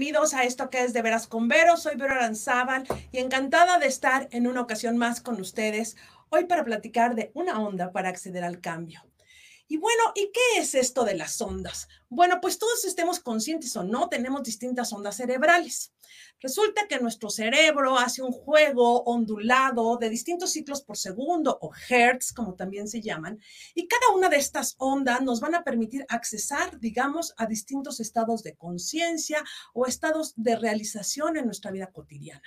bienvenidos a esto que es de Veras con Vero. Soy Vero Aranzábal y encantada de estar en una ocasión más con ustedes hoy para platicar de una onda para acceder al cambio. Y bueno, ¿y qué es esto de las ondas? Bueno, pues todos estemos conscientes o no, tenemos distintas ondas cerebrales. Resulta que nuestro cerebro hace un juego ondulado de distintos ciclos por segundo o hertz, como también se llaman, y cada una de estas ondas nos van a permitir accesar, digamos, a distintos estados de conciencia o estados de realización en nuestra vida cotidiana.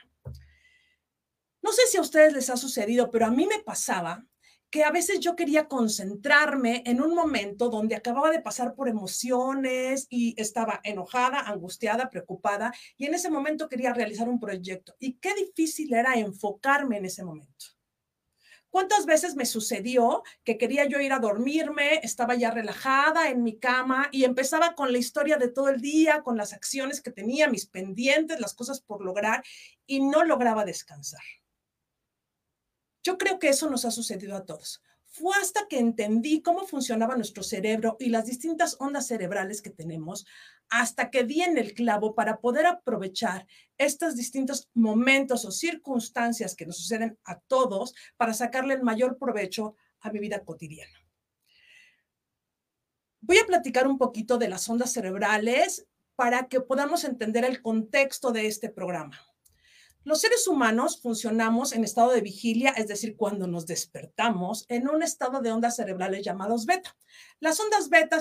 No sé si a ustedes les ha sucedido, pero a mí me pasaba que a veces yo quería concentrarme en un momento donde acababa de pasar por emociones y estaba enojada, angustiada, preocupada, y en ese momento quería realizar un proyecto. Y qué difícil era enfocarme en ese momento. ¿Cuántas veces me sucedió que quería yo ir a dormirme, estaba ya relajada en mi cama y empezaba con la historia de todo el día, con las acciones que tenía, mis pendientes, las cosas por lograr y no lograba descansar? Yo creo que eso nos ha sucedido a todos. Fue hasta que entendí cómo funcionaba nuestro cerebro y las distintas ondas cerebrales que tenemos, hasta que di en el clavo para poder aprovechar estos distintos momentos o circunstancias que nos suceden a todos para sacarle el mayor provecho a mi vida cotidiana. Voy a platicar un poquito de las ondas cerebrales para que podamos entender el contexto de este programa. Los seres humanos funcionamos en estado de vigilia, es decir, cuando nos despertamos, en un estado de ondas cerebrales llamados beta. Las ondas beta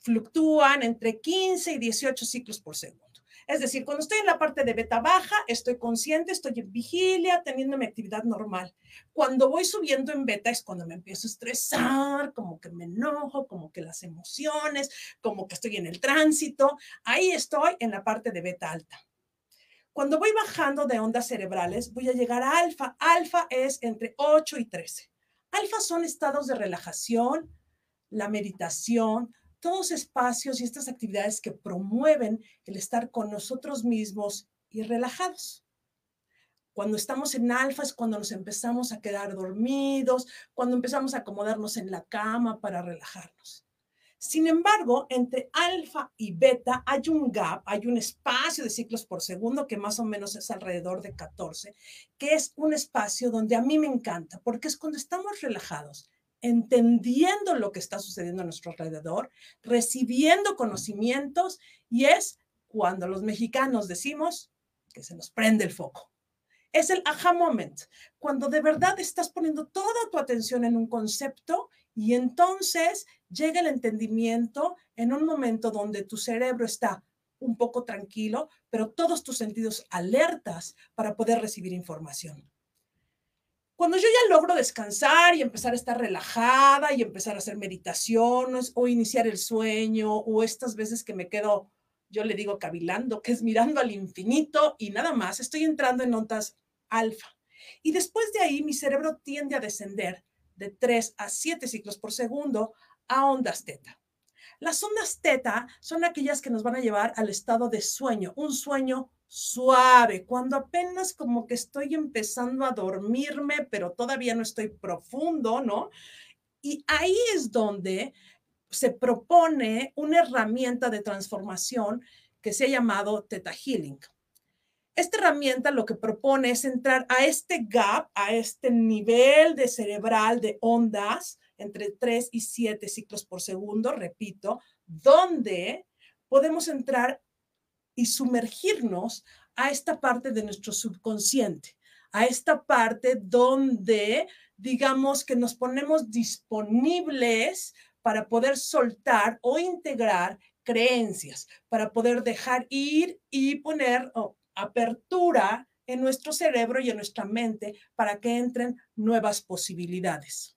fluctúan entre 15 y 18 ciclos por segundo. Es decir, cuando estoy en la parte de beta baja, estoy consciente, estoy en vigilia, teniendo mi actividad normal. Cuando voy subiendo en beta es cuando me empiezo a estresar, como que me enojo, como que las emociones, como que estoy en el tránsito. Ahí estoy en la parte de beta alta. Cuando voy bajando de ondas cerebrales, voy a llegar a alfa. Alfa es entre 8 y 13. Alfa son estados de relajación, la meditación, todos espacios y estas actividades que promueven el estar con nosotros mismos y relajados. Cuando estamos en alfa es cuando nos empezamos a quedar dormidos, cuando empezamos a acomodarnos en la cama para relajarnos. Sin embargo, entre alfa y beta hay un gap, hay un espacio de ciclos por segundo que más o menos es alrededor de 14, que es un espacio donde a mí me encanta, porque es cuando estamos relajados, entendiendo lo que está sucediendo a nuestro alrededor, recibiendo conocimientos y es cuando los mexicanos decimos que se nos prende el foco. Es el aha moment, cuando de verdad estás poniendo toda tu atención en un concepto y entonces llega el entendimiento en un momento donde tu cerebro está un poco tranquilo, pero todos tus sentidos alertas para poder recibir información. Cuando yo ya logro descansar y empezar a estar relajada y empezar a hacer meditaciones o iniciar el sueño o estas veces que me quedo, yo le digo cavilando, que es mirando al infinito y nada más, estoy entrando en notas alfa. Y después de ahí mi cerebro tiende a descender de 3 a 7 ciclos por segundo a ondas teta. Las ondas teta son aquellas que nos van a llevar al estado de sueño, un sueño suave, cuando apenas como que estoy empezando a dormirme, pero todavía no estoy profundo, ¿no? Y ahí es donde se propone una herramienta de transformación que se ha llamado Teta Healing. Esta herramienta lo que propone es entrar a este gap, a este nivel de cerebral de ondas entre 3 y 7 ciclos por segundo, repito, donde podemos entrar y sumergirnos a esta parte de nuestro subconsciente, a esta parte donde digamos que nos ponemos disponibles para poder soltar o integrar creencias, para poder dejar ir y poner, apertura en nuestro cerebro y en nuestra mente para que entren nuevas posibilidades.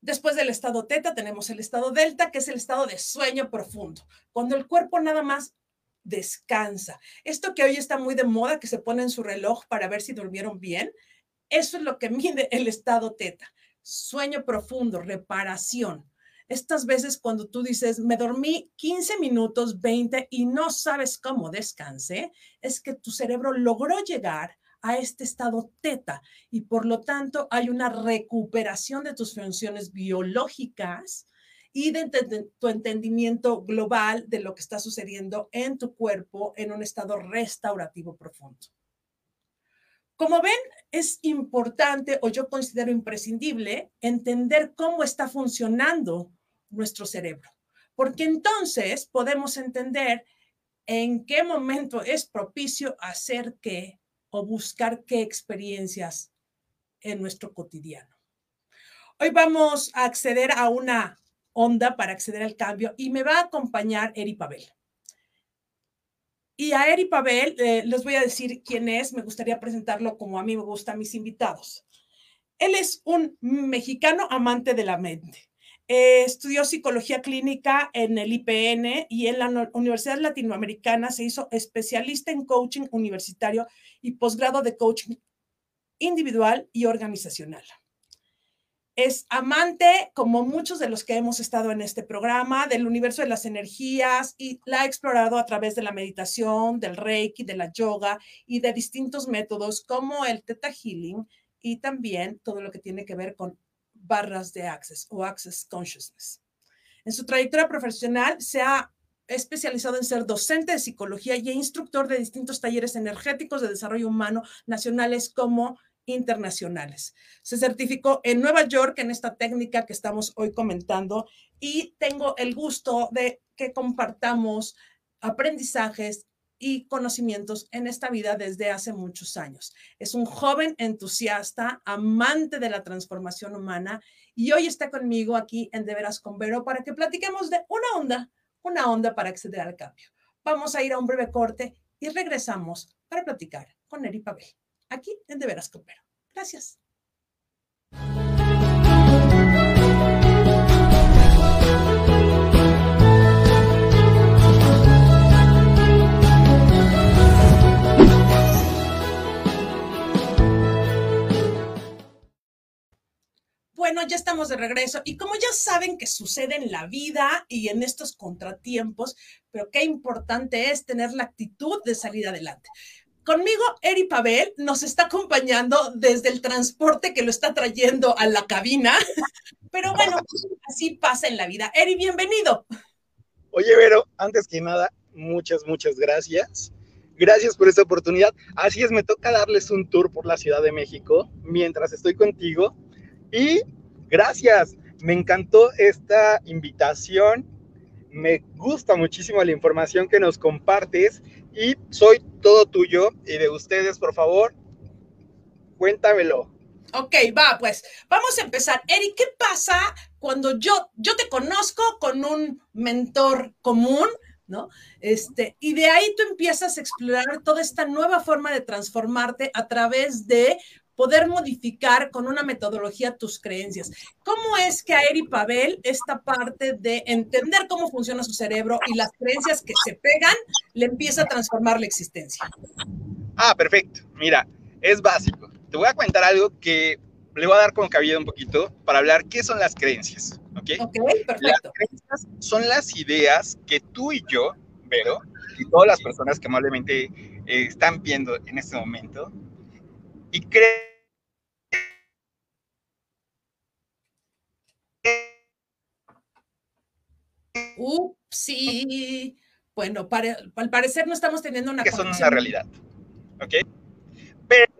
Después del estado teta tenemos el estado delta, que es el estado de sueño profundo, cuando el cuerpo nada más descansa. Esto que hoy está muy de moda, que se pone en su reloj para ver si durmieron bien, eso es lo que mide el estado teta. Sueño profundo, reparación. Estas veces cuando tú dices, me dormí 15 minutos, 20 y no sabes cómo descansé, es que tu cerebro logró llegar a este estado teta y por lo tanto hay una recuperación de tus funciones biológicas y de tu entendimiento global de lo que está sucediendo en tu cuerpo en un estado restaurativo profundo. Como ven, es importante o yo considero imprescindible entender cómo está funcionando nuestro cerebro, porque entonces podemos entender en qué momento es propicio hacer qué o buscar qué experiencias en nuestro cotidiano. Hoy vamos a acceder a una onda para acceder al cambio y me va a acompañar Eri Pavel. Y a Eri Pavel eh, les voy a decir quién es, me gustaría presentarlo como a mí me gustan mis invitados. Él es un mexicano amante de la mente. Eh, estudió psicología clínica en el IPN y en la Universidad Latinoamericana se hizo especialista en coaching universitario y posgrado de coaching individual y organizacional. Es amante, como muchos de los que hemos estado en este programa, del universo de las energías y la ha explorado a través de la meditación, del reiki, de la yoga y de distintos métodos como el Theta Healing y también todo lo que tiene que ver con barras de Access o Access Consciousness. En su trayectoria profesional se ha especializado en ser docente de psicología y instructor de distintos talleres energéticos de desarrollo humano nacionales como internacionales. Se certificó en Nueva York en esta técnica que estamos hoy comentando y tengo el gusto de que compartamos aprendizajes y conocimientos en esta vida desde hace muchos años. Es un joven entusiasta, amante de la transformación humana y hoy está conmigo aquí en De Veras con Vero para que platiquemos de una onda, una onda para acceder al cambio. Vamos a ir a un breve corte y regresamos para platicar con Eri Pavel aquí en De Veras Copero. Gracias. Bueno, ya estamos de regreso y como ya saben que sucede en la vida y en estos contratiempos, pero qué importante es tener la actitud de salir adelante. Conmigo, Eri Pavel nos está acompañando desde el transporte que lo está trayendo a la cabina, pero bueno, así pasa en la vida. Eri, bienvenido. Oye, Vero, antes que nada, muchas, muchas gracias. Gracias por esta oportunidad. Así es, me toca darles un tour por la Ciudad de México mientras estoy contigo. Y gracias, me encantó esta invitación. Me gusta muchísimo la información que nos compartes y soy todo tuyo y de ustedes, por favor, cuéntamelo. Ok, va, pues vamos a empezar. Eric, ¿qué pasa cuando yo, yo te conozco con un mentor común, ¿no? Este, y de ahí tú empiezas a explorar toda esta nueva forma de transformarte a través de poder modificar con una metodología tus creencias. ¿Cómo es que a Eri Pavel esta parte de entender cómo funciona su cerebro y las creencias que se pegan le empieza a transformar la existencia? Ah, perfecto. Mira, es básico. Te voy a contar algo que le voy a dar con cabida un poquito para hablar qué son las creencias. ¿Ok? Ok, perfecto. Las creencias son las ideas que tú y yo, Vero, y todas las personas que amablemente eh, están viendo en este momento, y creo sí. Bueno, al parecer no estamos teniendo una que son una realidad. ¿Ok? Pero,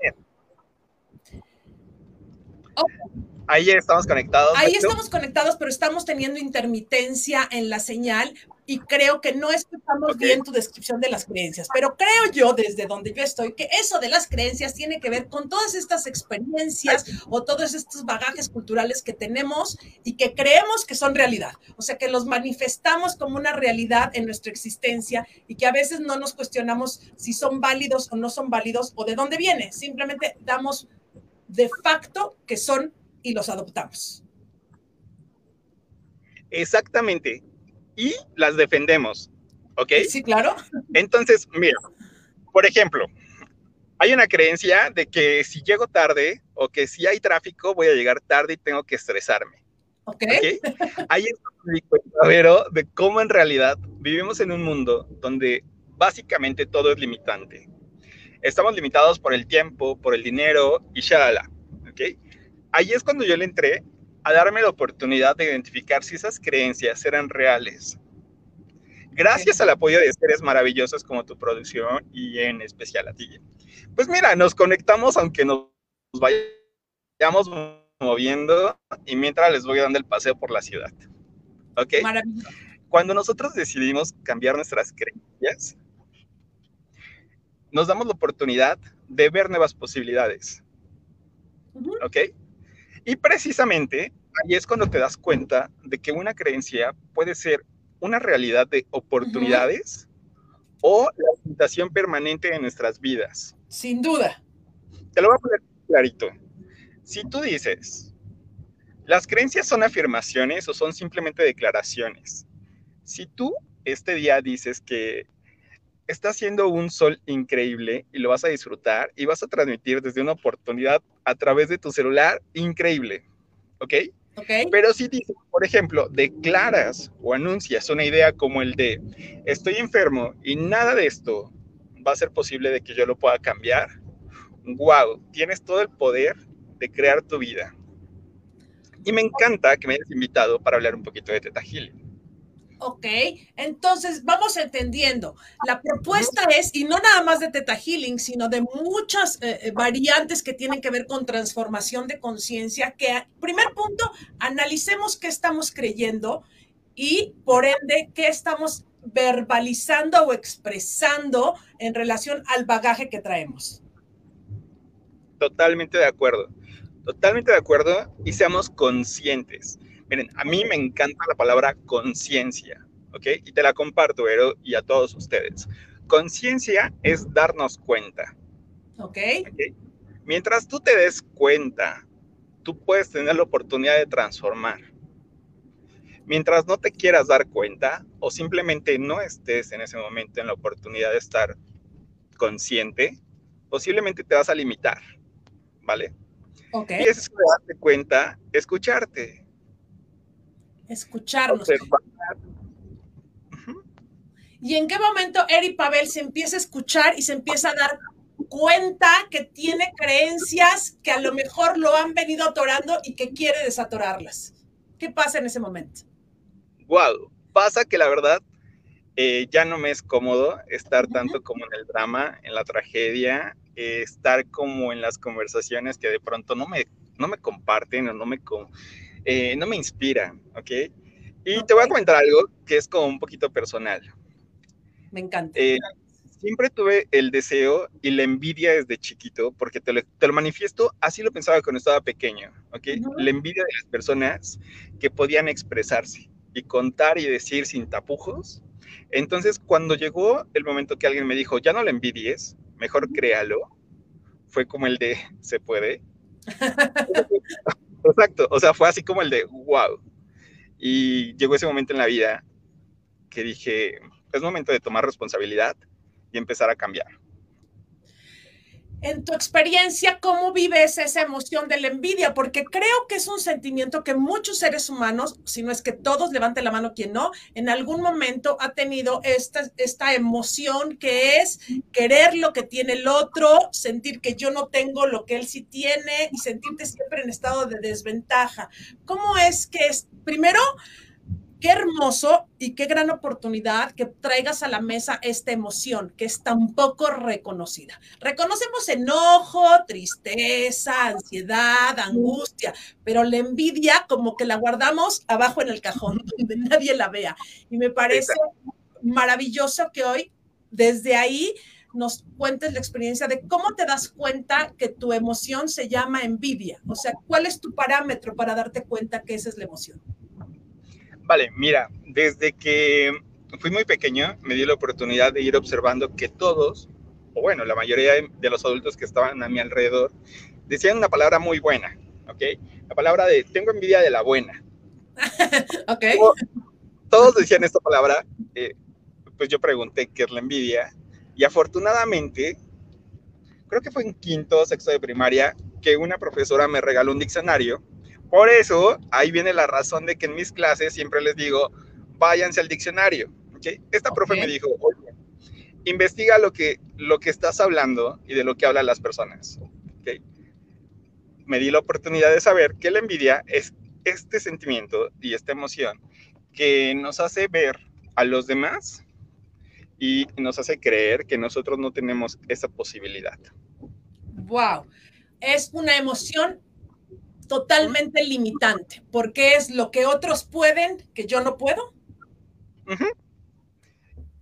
Ahí estamos conectados. Ahí estamos conectados, pero estamos teniendo intermitencia en la señal y creo que no escuchamos bien tu descripción de las creencias, pero creo yo desde donde yo estoy que eso de las creencias tiene que ver con todas estas experiencias o todos estos bagajes culturales que tenemos y que creemos que son realidad, o sea, que los manifestamos como una realidad en nuestra existencia y que a veces no nos cuestionamos si son válidos o no son válidos o de dónde viene, simplemente damos de facto que son y los adoptamos. Exactamente. Y las defendemos. ¿Ok? Sí, claro. Entonces, mira, por ejemplo, hay una creencia de que si llego tarde o que si hay tráfico voy a llegar tarde y tengo que estresarme. Ok. ¿Okay? Ahí es pero de cómo en realidad vivimos en un mundo donde básicamente todo es limitante. Estamos limitados por el tiempo, por el dinero y shalala. ¿Ok? ahí es cuando yo le entré a darme la oportunidad de identificar si esas creencias eran reales. Gracias al apoyo de seres maravillosos como tu producción y en especial a ti. Pues mira, nos conectamos aunque nos vayamos moviendo y mientras les voy dando el paseo por la ciudad. ¿Ok? Maravilloso. Cuando nosotros decidimos cambiar nuestras creencias, nos damos la oportunidad de ver nuevas posibilidades. ¿Ok? Y precisamente ahí es cuando te das cuenta de que una creencia puede ser una realidad de oportunidades o la limitación permanente de nuestras vidas. Sin duda. Te lo voy a poner clarito. Si tú dices, las creencias son afirmaciones o son simplemente declaraciones. Si tú este día dices que está haciendo un sol increíble y lo vas a disfrutar y vas a transmitir desde una oportunidad a través de tu celular increíble, ¿ok? Ok. Pero si dices, por ejemplo, declaras o anuncias una idea como el de estoy enfermo y nada de esto va a ser posible de que yo lo pueda cambiar, wow, tienes todo el poder de crear tu vida. Y me encanta que me hayas invitado para hablar un poquito de Teta Healing. Ok, entonces vamos entendiendo. La propuesta es, y no nada más de Teta Healing, sino de muchas eh, eh, variantes que tienen que ver con transformación de conciencia, que, primer punto, analicemos qué estamos creyendo y, por ende, qué estamos verbalizando o expresando en relación al bagaje que traemos. Totalmente de acuerdo, totalmente de acuerdo y seamos conscientes. Miren, a mí me encanta la palabra conciencia, ¿ok? Y te la comparto, Ero, y a todos ustedes. Conciencia es darnos cuenta. ¿Ok? Mientras tú te des cuenta, tú puedes tener la oportunidad de transformar. Mientras no te quieras dar cuenta o simplemente no estés en ese momento en la oportunidad de estar consciente, posiblemente te vas a limitar, ¿vale? Ok. Y es darte cuenta, escucharte, escucharnos. ¿Y en qué momento Eri Pavel se empieza a escuchar y se empieza a dar cuenta que tiene creencias que a lo mejor lo han venido atorando y que quiere desatorarlas? ¿Qué pasa en ese momento? Wow, pasa que la verdad eh, ya no me es cómodo estar tanto como en el drama, en la tragedia, eh, estar como en las conversaciones que de pronto no me, no me comparten o no me, eh, no me inspira, ¿ok? Y te voy a comentar algo que es como un poquito personal. Me encanta. Eh, siempre tuve el deseo y la envidia desde chiquito, porque te lo, manifiesto, así lo pensaba cuando estaba pequeño, ¿ok? La envidia de las personas que podían expresarse y contar y decir sin tapujos. Entonces, cuando llegó el momento que alguien me dijo, ya no la envidies, mejor créalo, fue como el de, ¿se puede? Exacto, o sea, fue así como el de wow. Y llegó ese momento en la vida que dije, es momento de tomar responsabilidad y empezar a cambiar. En tu experiencia, ¿cómo vives esa emoción de la envidia? Porque creo que es un sentimiento que muchos seres humanos, si no es que todos, levante la mano quien no, en algún momento ha tenido esta, esta emoción que es querer lo que tiene el otro, sentir que yo no tengo lo que él sí tiene y sentirte siempre en estado de desventaja. ¿Cómo es que es, primero, qué hermoso y qué gran oportunidad que traigas a la mesa esta emoción que es tan poco reconocida. Reconocemos enojo, tristeza, ansiedad, angustia, pero la envidia como que la guardamos abajo en el cajón donde nadie la vea. Y me parece maravilloso que hoy desde ahí nos cuentes la experiencia de cómo te das cuenta que tu emoción se llama envidia. O sea, ¿cuál es tu parámetro para darte cuenta que esa es la emoción? Vale, mira, desde que fui muy pequeño me di la oportunidad de ir observando que todos, o bueno, la mayoría de los adultos que estaban a mi alrededor, decían una palabra muy buena, ¿ok? La palabra de tengo envidia de la buena. ok. Todos decían esta palabra, eh, pues yo pregunté qué es la envidia y afortunadamente, creo que fue en quinto o sexto de primaria, que una profesora me regaló un diccionario por eso, ahí viene la razón de que en mis clases siempre les digo, váyanse al diccionario. ¿okay? Esta profe me dijo, oye, investiga lo que, lo que estás hablando y de lo que hablan las personas. ¿okay? Me di la oportunidad de saber que la envidia es este sentimiento y esta emoción que nos hace ver a los demás y nos hace creer que nosotros no tenemos esa posibilidad. Wow, es una emoción totalmente limitante, porque es lo que otros pueden que yo no puedo.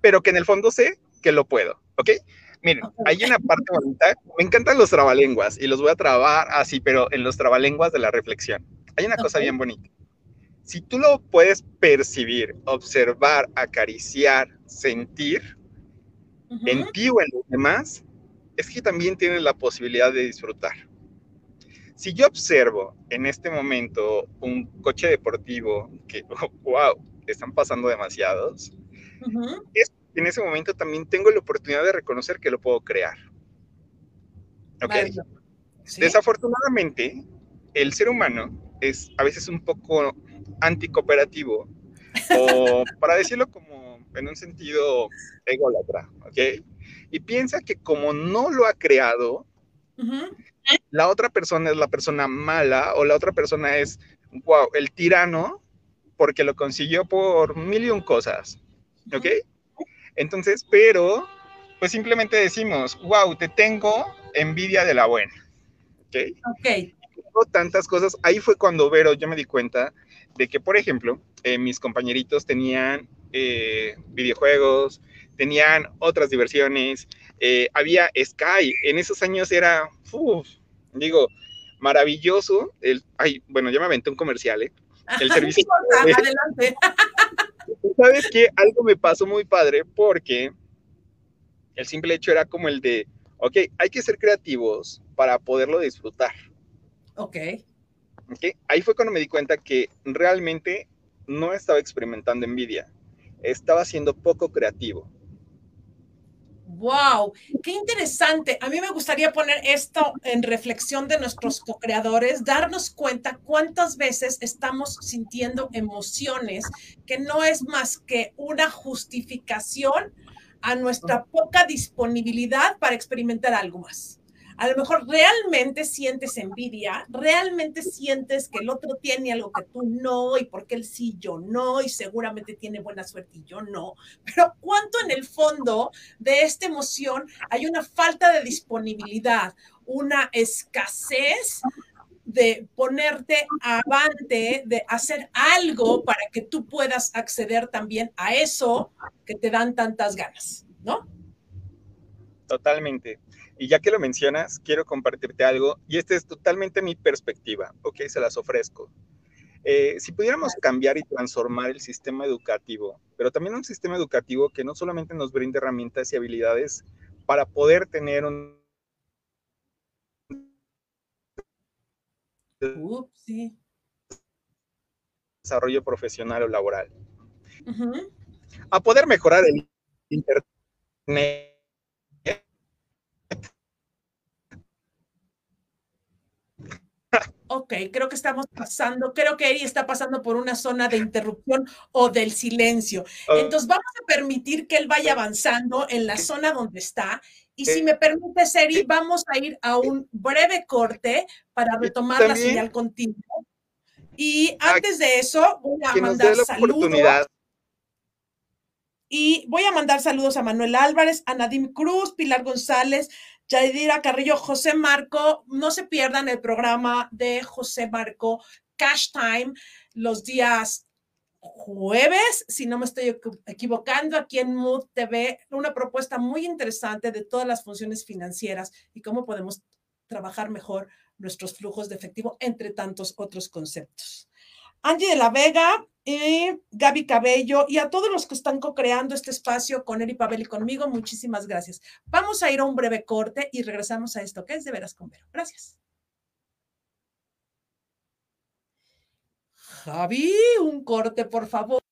Pero que en el fondo sé que lo puedo, ¿ok? Miren, hay una parte bonita, me encantan los trabalenguas y los voy a trabar así, pero en los trabalenguas de la reflexión. Hay una cosa bien bonita. Si tú lo puedes percibir, observar, acariciar, sentir en ti o en los demás, es que también tienes la posibilidad de disfrutar. Si yo observo en este momento un coche deportivo que, wow, están pasando demasiados, en ese momento también tengo la oportunidad de reconocer que lo puedo crear. ¿Ok? Desafortunadamente, el ser humano es a veces un poco anticooperativo, o para decirlo como en un sentido ególatra, ¿ok? Y piensa que como no lo ha creado, la otra persona es la persona mala o la otra persona es, wow, el tirano porque lo consiguió por mil y un cosas, ¿ok? Entonces, pero, pues simplemente decimos, wow, te tengo envidia de la buena, ¿ok? Ok. Tantas cosas, ahí fue cuando Vero, yo me di cuenta de que, por ejemplo, eh, mis compañeritos tenían eh, videojuegos, tenían otras diversiones, eh, había Sky, en esos años era, digo, maravilloso, el, ay, bueno, ya me aventé un comercial, ¿eh? El servicio. adelante. ¿Sabes qué? Algo me pasó muy padre porque el simple hecho era como el de, ok, hay que ser creativos para poderlo disfrutar. Ok. okay. Ahí fue cuando me di cuenta que realmente no estaba experimentando envidia, estaba siendo poco creativo. Wow, qué interesante. A mí me gustaría poner esto en reflexión de nuestros co-creadores, darnos cuenta cuántas veces estamos sintiendo emociones que no es más que una justificación a nuestra poca disponibilidad para experimentar algo más a lo mejor realmente sientes envidia, realmente sientes que el otro tiene algo que tú no, y porque él sí, yo no, y seguramente tiene buena suerte y yo no. Pero cuánto en el fondo de esta emoción hay una falta de disponibilidad, una escasez de ponerte avante, de hacer algo para que tú puedas acceder también a eso que te dan tantas ganas, ¿no? Totalmente. Y ya que lo mencionas, quiero compartirte algo, y esta es totalmente mi perspectiva, ok, se las ofrezco. Eh, si pudiéramos cambiar y transformar el sistema educativo, pero también un sistema educativo que no solamente nos brinde herramientas y habilidades para poder tener un desarrollo profesional o laboral, a poder mejorar el Internet Ok, creo que estamos pasando, creo que Eri está pasando por una zona de interrupción o del silencio. Ah. Entonces vamos a permitir que él vaya avanzando en la zona donde está. Y si me permite, Eri, vamos a ir a un breve corte para retomar la señal contigo. Y antes de eso, voy a mandar saludos. Y voy a mandar saludos a Manuel Álvarez, a Nadim Cruz, Pilar González, Yadira Carrillo, José Marco, no se pierdan el programa de José Marco Cash Time los días jueves, si no me estoy equivocando, aquí en Mood TV, una propuesta muy interesante de todas las funciones financieras y cómo podemos trabajar mejor nuestros flujos de efectivo, entre tantos otros conceptos. Angie de la Vega, y Gaby Cabello y a todos los que están co-creando este espacio con Eri Pavel y conmigo, muchísimas gracias. Vamos a ir a un breve corte y regresamos a esto que es de veras con Vero. Gracias. Javi, un corte, por favor.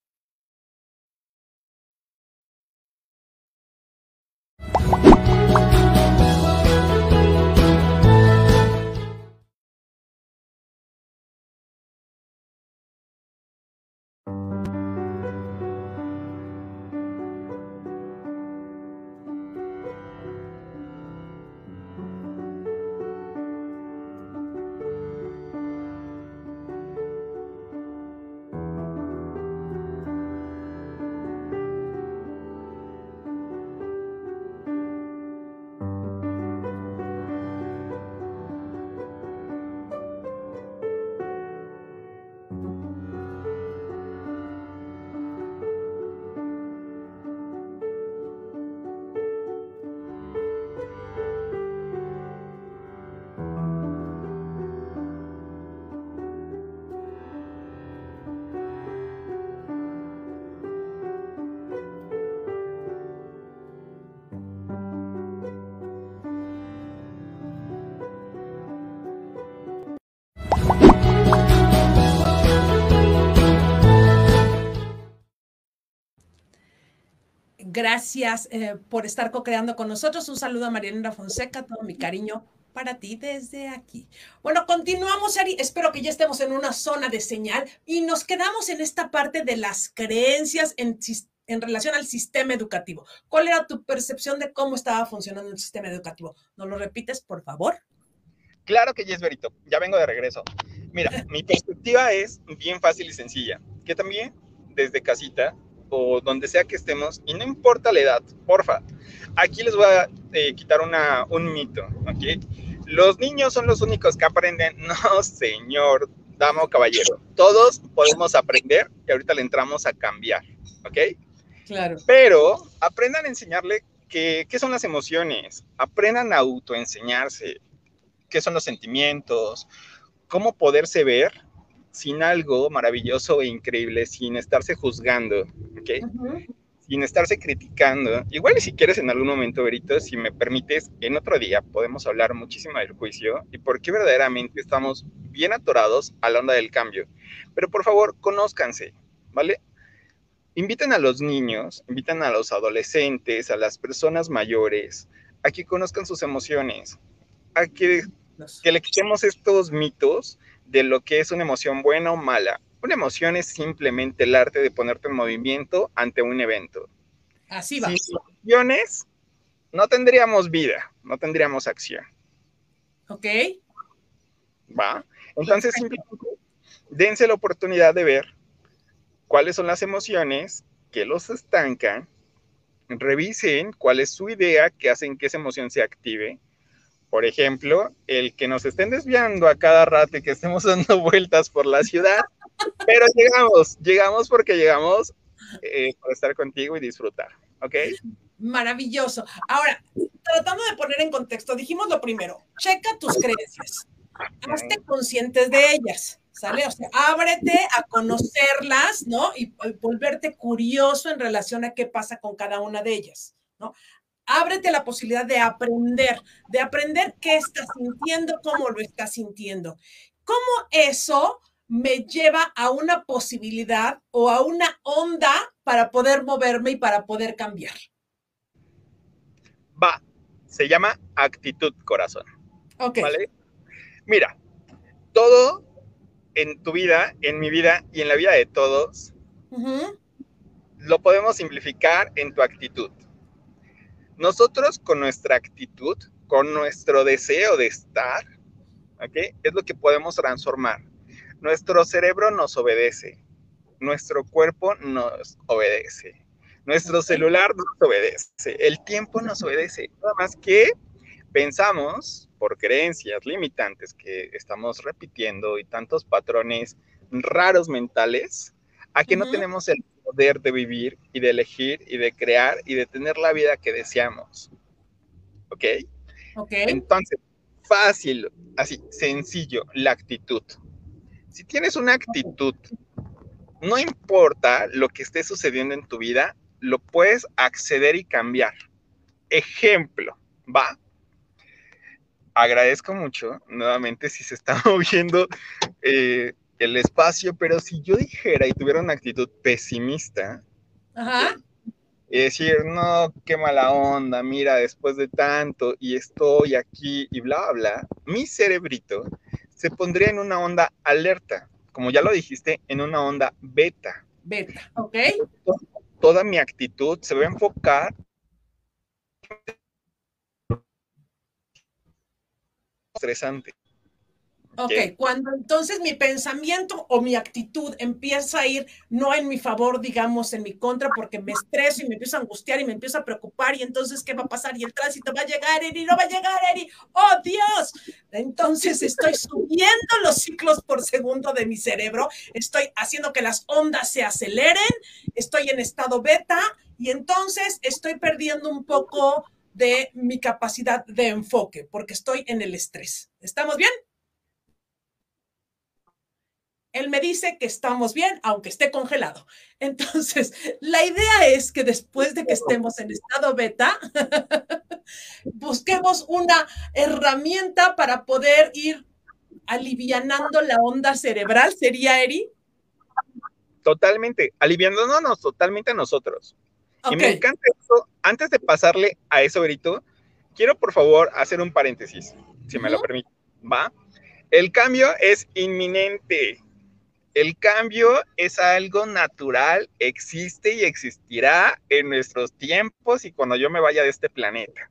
Gracias eh, por estar co-creando con nosotros. Un saludo a Marielena Fonseca, todo mi cariño para ti desde aquí. Bueno, continuamos, Ari. Espero que ya estemos en una zona de señal y nos quedamos en esta parte de las creencias en, en relación al sistema educativo. ¿Cuál era tu percepción de cómo estaba funcionando el sistema educativo? ¿No lo repites, por favor? Claro que es Berito. Ya vengo de regreso. Mira, mi perspectiva es bien fácil y sencilla. Que también desde casita o donde sea que estemos, y no importa la edad, porfa, aquí les voy a eh, quitar una, un mito, ¿ok? Los niños son los únicos que aprenden. No, señor, damo caballero. Todos podemos aprender y ahorita le entramos a cambiar, ¿ok? Claro. Pero aprendan a enseñarle qué son las emociones, aprendan a autoenseñarse, qué son los sentimientos, cómo poderse ver sin algo maravilloso e increíble, sin estarse juzgando, ¿ok? Sin estarse criticando. Igual si quieres en algún momento, Berito, si me permites, en otro día podemos hablar muchísimo del juicio y por qué verdaderamente estamos bien atorados a la onda del cambio. Pero por favor, conózcanse, ¿vale? Inviten a los niños, inviten a los adolescentes, a las personas mayores, a que conozcan sus emociones, a que, que le quitemos estos mitos de lo que es una emoción buena o mala. Una emoción es simplemente el arte de ponerte en movimiento ante un evento. Así va. Sin emociones, no tendríamos vida, no tendríamos acción. Ok. ¿Va? Entonces, simplemente dense la oportunidad de ver cuáles son las emociones que los estancan, revisen cuál es su idea que hacen que esa emoción se active por ejemplo, el que nos estén desviando a cada rato y que estemos dando vueltas por la ciudad, pero llegamos, llegamos porque llegamos eh, para estar contigo y disfrutar, ¿ok? Maravilloso. Ahora, tratando de poner en contexto, dijimos lo primero, checa tus creencias, hazte conscientes de ellas, ¿sale? O sea, ábrete a conocerlas, ¿no? Y volverte curioso en relación a qué pasa con cada una de ellas, ¿no? Ábrete la posibilidad de aprender, de aprender qué estás sintiendo, cómo lo estás sintiendo. ¿Cómo eso me lleva a una posibilidad o a una onda para poder moverme y para poder cambiar? Va, se llama actitud corazón. Ok. ¿Vale? Mira, todo en tu vida, en mi vida y en la vida de todos, lo podemos simplificar en tu actitud. Nosotros con nuestra actitud, con nuestro deseo de estar, ¿ok? Es lo que podemos transformar. Nuestro cerebro nos obedece, nuestro cuerpo nos obedece, nuestro celular nos obedece, el tiempo nos obedece. Nada más que pensamos por creencias limitantes que estamos repitiendo y tantos patrones raros mentales, a que no tenemos el poder de vivir y de elegir y de crear y de tener la vida que deseamos. ¿Ok? Ok. Entonces, fácil, así, sencillo, la actitud. Si tienes una actitud, no importa lo que esté sucediendo en tu vida, lo puedes acceder y cambiar. Ejemplo, ¿va? Agradezco mucho, nuevamente, si se está moviendo eh, el espacio, pero si yo dijera y tuviera una actitud pesimista, y decir, no, qué mala onda, mira, después de tanto, y estoy aquí, y bla, bla, mi cerebrito se pondría en una onda alerta, como ya lo dijiste, en una onda beta. Beta, ok. toda mi actitud se va a enfocar estresante. Ok, cuando entonces mi pensamiento o mi actitud empieza a ir no en mi favor, digamos, en mi contra, porque me estreso y me empiezo a angustiar y me empiezo a preocupar y entonces, ¿qué va a pasar? Y el tránsito va a llegar, Eri, no va a llegar, Eri, ¡oh Dios! Entonces estoy subiendo los ciclos por segundo de mi cerebro, estoy haciendo que las ondas se aceleren, estoy en estado beta y entonces estoy perdiendo un poco de mi capacidad de enfoque porque estoy en el estrés. ¿Estamos bien? Él me dice que estamos bien, aunque esté congelado. Entonces, la idea es que después de que estemos en estado beta, busquemos una herramienta para poder ir alivianando la onda cerebral. ¿Sería, Eri? Totalmente, aliviándonos totalmente a nosotros. Y me encanta eso. Antes de pasarle a eso, Berito, quiero por favor hacer un paréntesis, si me lo permite. ¿Va? El cambio es inminente. El cambio es algo natural, existe y existirá en nuestros tiempos y cuando yo me vaya de este planeta.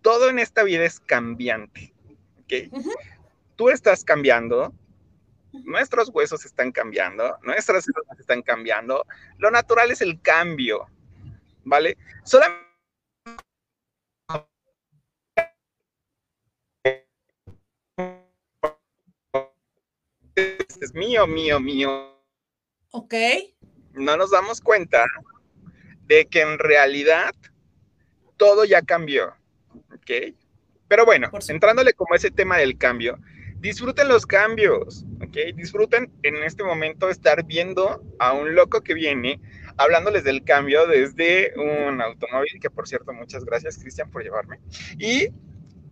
Todo en esta vida es cambiante. ¿okay? Tú estás cambiando, nuestros huesos están cambiando, nuestras células están cambiando. Lo natural es el cambio, ¿vale? Solamente mío, mío, mío. Ok. No nos damos cuenta de que en realidad todo ya cambió. Ok. Pero bueno, entrándole como ese tema del cambio, disfruten los cambios, ¿ok? Disfruten en este momento estar viendo a un loco que viene hablándoles del cambio desde un automóvil, que por cierto, muchas gracias, Cristian, por llevarme. Y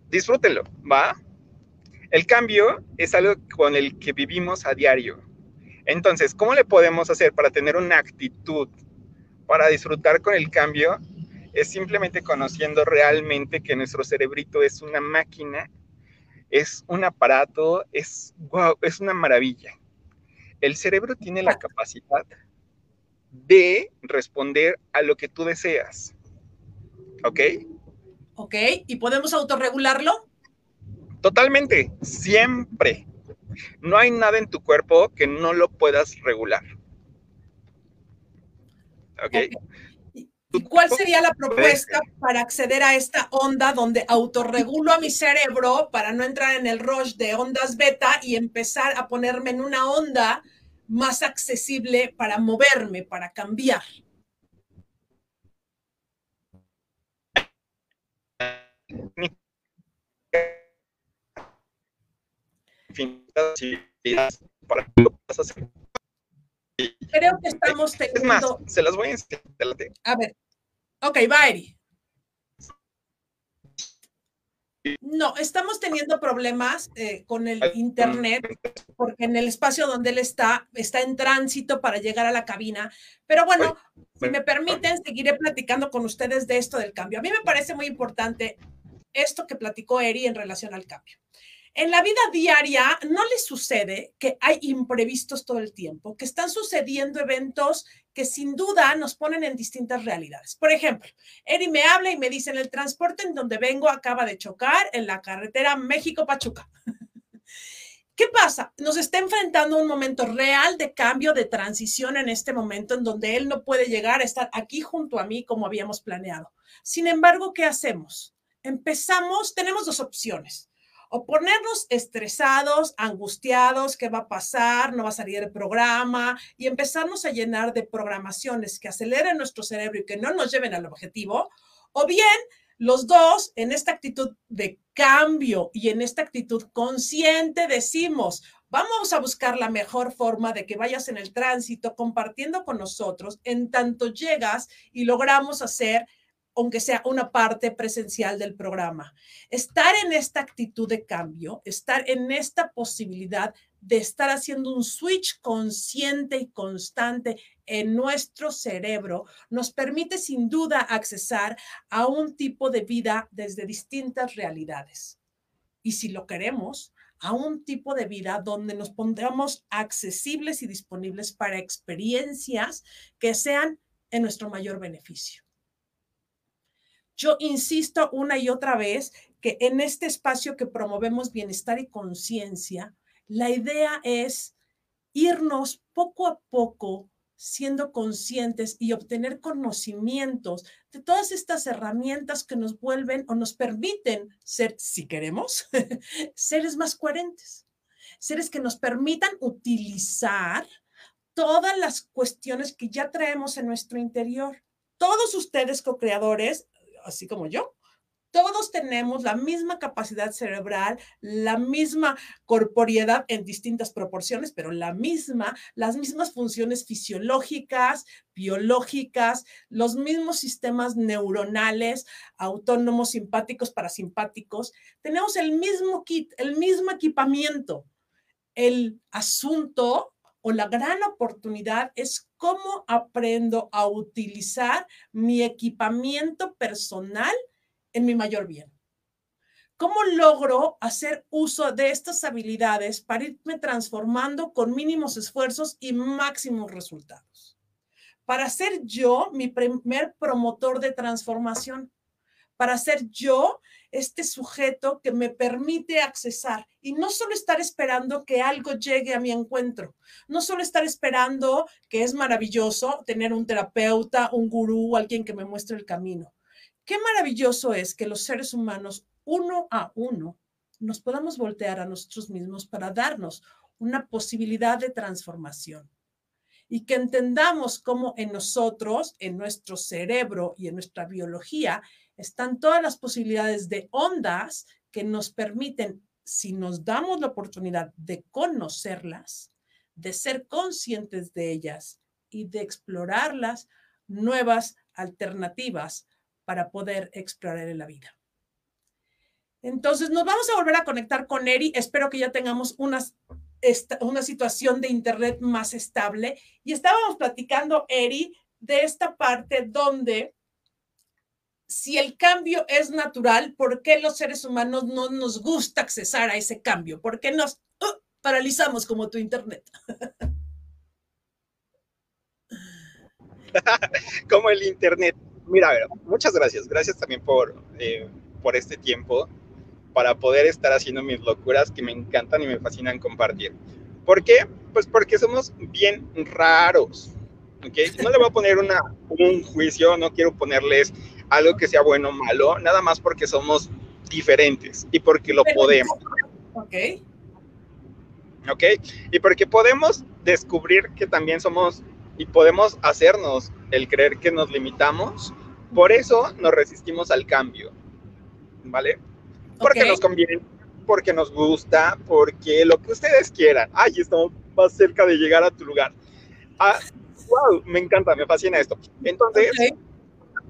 disfrútenlo, ¿va? El cambio es algo con el que vivimos a diario. Entonces, ¿cómo le podemos hacer para tener una actitud para disfrutar con el cambio? Es simplemente conociendo realmente que nuestro cerebrito es una máquina, es un aparato, es, wow, es una maravilla. El cerebro tiene la capacidad de responder a lo que tú deseas. ¿Ok? Ok, ¿y podemos autorregularlo? Totalmente, siempre. No hay nada en tu cuerpo que no lo puedas regular. ¿Ok? ¿Y cuál sería la propuesta para acceder a esta onda donde autorregulo a mi cerebro para no entrar en el rush de ondas beta y empezar a ponerme en una onda más accesible para moverme, para cambiar? Para que lo puedas hacer. Creo que estamos teniendo... Es más, se las voy a enseñar. A ver. Ok, va, Eri. No, estamos teniendo problemas eh, con el internet porque en el espacio donde él está, está en tránsito para llegar a la cabina. Pero bueno, si me permiten, seguiré platicando con ustedes de esto del cambio. A mí me parece muy importante esto que platicó Eri en relación al cambio. En la vida diaria no le sucede que hay imprevistos todo el tiempo, que están sucediendo eventos que sin duda nos ponen en distintas realidades. Por ejemplo, Eri me habla y me dice, en el transporte en donde vengo acaba de chocar en la carretera México-Pachuca. ¿Qué pasa? Nos está enfrentando un momento real de cambio, de transición en este momento en donde él no puede llegar a estar aquí junto a mí como habíamos planeado. Sin embargo, ¿qué hacemos? Empezamos, tenemos dos opciones o ponernos estresados, angustiados, qué va a pasar, no va a salir el programa y empezarnos a llenar de programaciones que aceleren nuestro cerebro y que no nos lleven al objetivo, o bien los dos en esta actitud de cambio y en esta actitud consciente decimos, vamos a buscar la mejor forma de que vayas en el tránsito compartiendo con nosotros en tanto llegas y logramos hacer aunque sea una parte presencial del programa. Estar en esta actitud de cambio, estar en esta posibilidad de estar haciendo un switch consciente y constante en nuestro cerebro, nos permite sin duda accesar a un tipo de vida desde distintas realidades. Y si lo queremos, a un tipo de vida donde nos pondremos accesibles y disponibles para experiencias que sean en nuestro mayor beneficio. Yo insisto una y otra vez que en este espacio que promovemos bienestar y conciencia, la idea es irnos poco a poco siendo conscientes y obtener conocimientos de todas estas herramientas que nos vuelven o nos permiten ser, si queremos, seres más coherentes, seres que nos permitan utilizar todas las cuestiones que ya traemos en nuestro interior. Todos ustedes, co-creadores, así como yo. Todos tenemos la misma capacidad cerebral, la misma corporeidad en distintas proporciones, pero la misma, las mismas funciones fisiológicas, biológicas, los mismos sistemas neuronales, autónomos, simpáticos, parasimpáticos. Tenemos el mismo kit, el mismo equipamiento. El asunto o la gran oportunidad es cómo aprendo a utilizar mi equipamiento personal en mi mayor bien. ¿Cómo logro hacer uso de estas habilidades para irme transformando con mínimos esfuerzos y máximos resultados? Para ser yo mi primer promotor de transformación, para ser yo este sujeto que me permite accesar y no solo estar esperando que algo llegue a mi encuentro, no solo estar esperando que es maravilloso tener un terapeuta, un gurú, alguien que me muestre el camino. Qué maravilloso es que los seres humanos uno a uno nos podamos voltear a nosotros mismos para darnos una posibilidad de transformación y que entendamos cómo en nosotros, en nuestro cerebro y en nuestra biología están todas las posibilidades de ondas que nos permiten, si nos damos la oportunidad de conocerlas, de ser conscientes de ellas y de explorarlas, nuevas alternativas para poder explorar en la vida. Entonces, nos vamos a volver a conectar con Eri. Espero que ya tengamos una, una situación de Internet más estable. Y estábamos platicando, Eri, de esta parte donde si el cambio es natural, ¿por qué los seres humanos no nos gusta accesar a ese cambio? ¿Por qué nos uh, paralizamos como tu Internet? como el Internet. Mira, muchas gracias. Gracias también por, eh, por este tiempo para poder estar haciendo mis locuras que me encantan y me fascinan compartir. ¿Por qué? Pues porque somos bien raros. ¿okay? No le voy a poner una, un juicio, no quiero ponerles algo que sea bueno o malo, nada más porque somos diferentes y porque lo podemos. Ok. Ok. Y porque podemos descubrir que también somos y podemos hacernos el creer que nos limitamos. Por eso nos resistimos al cambio. ¿Vale? Porque nos conviene, porque nos gusta, porque lo que ustedes quieran. Ay, estamos más cerca de llegar a tu lugar. Ah, wow, me encanta, me fascina esto. Entonces,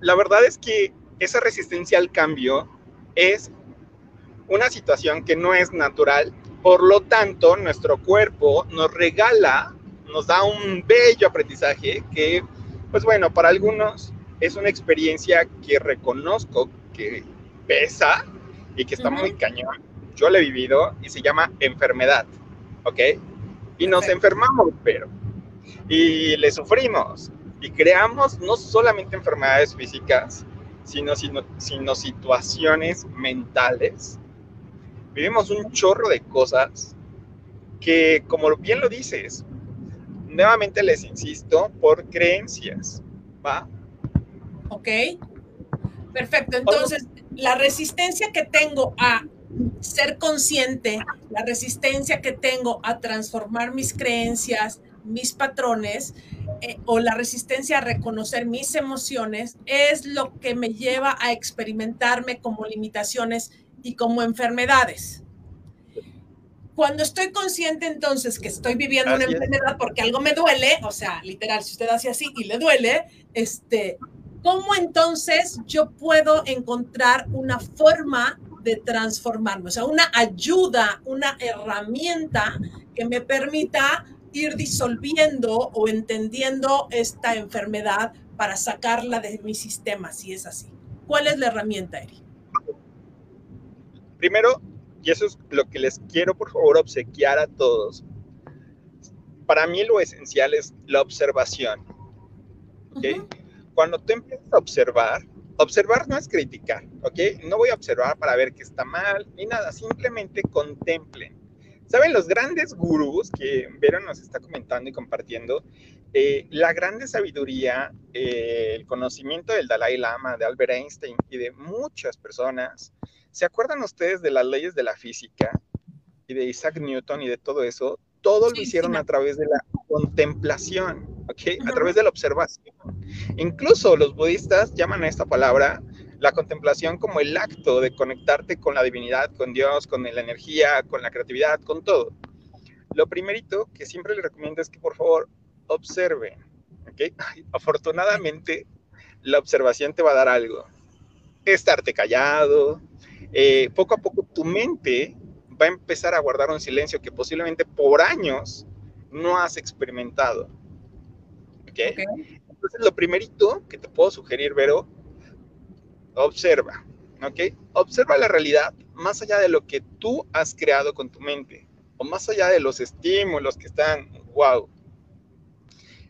la verdad es que esa resistencia al cambio es una situación que no es natural. Por lo tanto, nuestro cuerpo nos regala, nos da un bello aprendizaje que, pues bueno, para algunos es una experiencia que reconozco que pesa, y que está muy cañón. Yo lo he vivido y se llama enfermedad, ¿ok? Y nos enfermamos, pero, y le sufrimos creamos no solamente enfermedades físicas, sino, sino, sino situaciones mentales. Vivimos un chorro de cosas que, como bien lo dices, nuevamente les insisto, por creencias, ¿va? Ok. Perfecto. Entonces, la resistencia que tengo a ser consciente, la resistencia que tengo a transformar mis creencias, mis patrones, eh, o la resistencia a reconocer mis emociones, es lo que me lleva a experimentarme como limitaciones y como enfermedades. Cuando estoy consciente entonces que estoy viviendo una enfermedad porque algo me duele, o sea, literal, si usted hace así y le duele, este, ¿cómo entonces yo puedo encontrar una forma de transformarme? O sea, una ayuda, una herramienta que me permita ir disolviendo o entendiendo esta enfermedad para sacarla de mi sistema, si es así. ¿Cuál es la herramienta, Eri? Primero, y eso es lo que les quiero por favor obsequiar a todos, para mí lo esencial es la observación. ¿okay? cuando tú empiezas a observar, observar no es criticar, ¿ok? No voy a observar para ver qué está mal ni nada, simplemente contemplen. ¿Saben los grandes gurús que Vero nos está comentando y compartiendo? Eh, la grande sabiduría, eh, el conocimiento del Dalai Lama, de Albert Einstein y de muchas personas. ¿Se acuerdan ustedes de las leyes de la física y de Isaac Newton y de todo eso? Todo lo hicieron a través de la contemplación, ¿ok? A través de la observación. Incluso los budistas llaman a esta palabra la contemplación como el acto de conectarte con la divinidad, con Dios, con la energía, con la creatividad, con todo. Lo primerito que siempre les recomiendo es que por favor observen, ¿ok? Afortunadamente la observación te va a dar algo. Estarte callado, eh, poco a poco tu mente va a empezar a guardar un silencio que posiblemente por años no has experimentado. Entonces, lo primerito que te puedo sugerir, Vero, observa, ¿ok? Observa la realidad más allá de lo que tú has creado con tu mente o más allá de los estímulos que están, wow.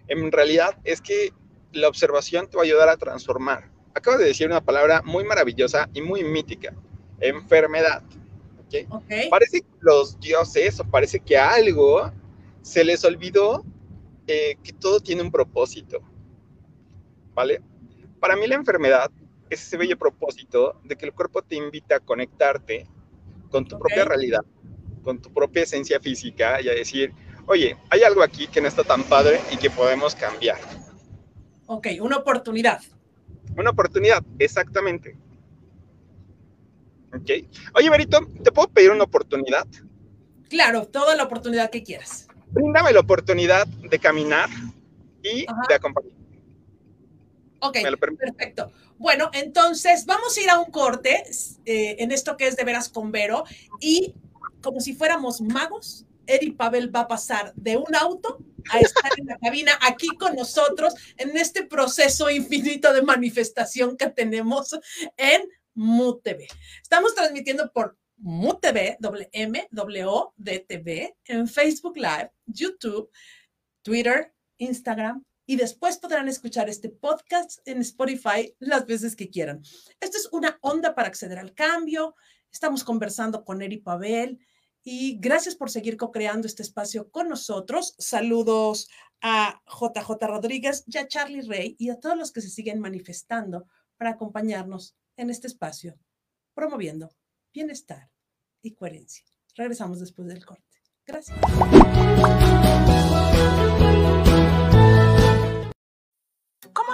En realidad es que la observación te va a ayudar a transformar. Acabo de decir una palabra muy maravillosa y muy mítica, enfermedad. Parece que los dioses o parece que algo se les olvidó eh, que todo tiene un propósito. ¿Vale? Para mí la enfermedad es ese bello propósito de que el cuerpo te invita a conectarte con tu propia realidad, con tu propia esencia física y a decir, oye, hay algo aquí que no está tan padre y que podemos cambiar. Ok, una oportunidad. Una oportunidad, exactamente. Ok. Oye, Berito, ¿te puedo pedir una oportunidad? Claro, toda la oportunidad que quieras. Bríndame la oportunidad de caminar y de acompañar. Ok, perfecto. Bueno, entonces vamos a ir a un corte eh, en esto que es de veras con Vero y como si fuéramos magos, Eri Pavel va a pasar de un auto a estar en la cabina aquí con nosotros en este proceso infinito de manifestación que tenemos en MUTV. Estamos transmitiendo por MUTV, M, W, TV, en Facebook Live, YouTube, Twitter, Instagram, y después podrán escuchar este podcast en Spotify las veces que quieran. Esto es una onda para acceder al cambio. Estamos conversando con Eri Pavel y gracias por seguir co-creando este espacio con nosotros. Saludos a JJ Rodríguez y a Charlie Rey y a todos los que se siguen manifestando para acompañarnos en este espacio, promoviendo bienestar y coherencia. Regresamos después del corte. Gracias.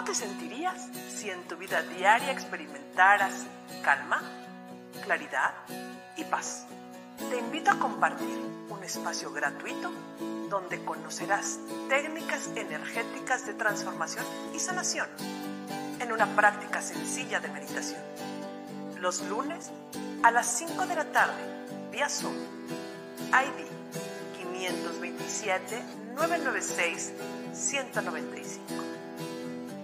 ¿Cómo te sentirías si en tu vida diaria experimentaras calma, claridad y paz? Te invito a compartir un espacio gratuito donde conocerás técnicas energéticas de transformación y sanación en una práctica sencilla de meditación. Los lunes a las 5 de la tarde, vía Zoom, ID 527 996 195.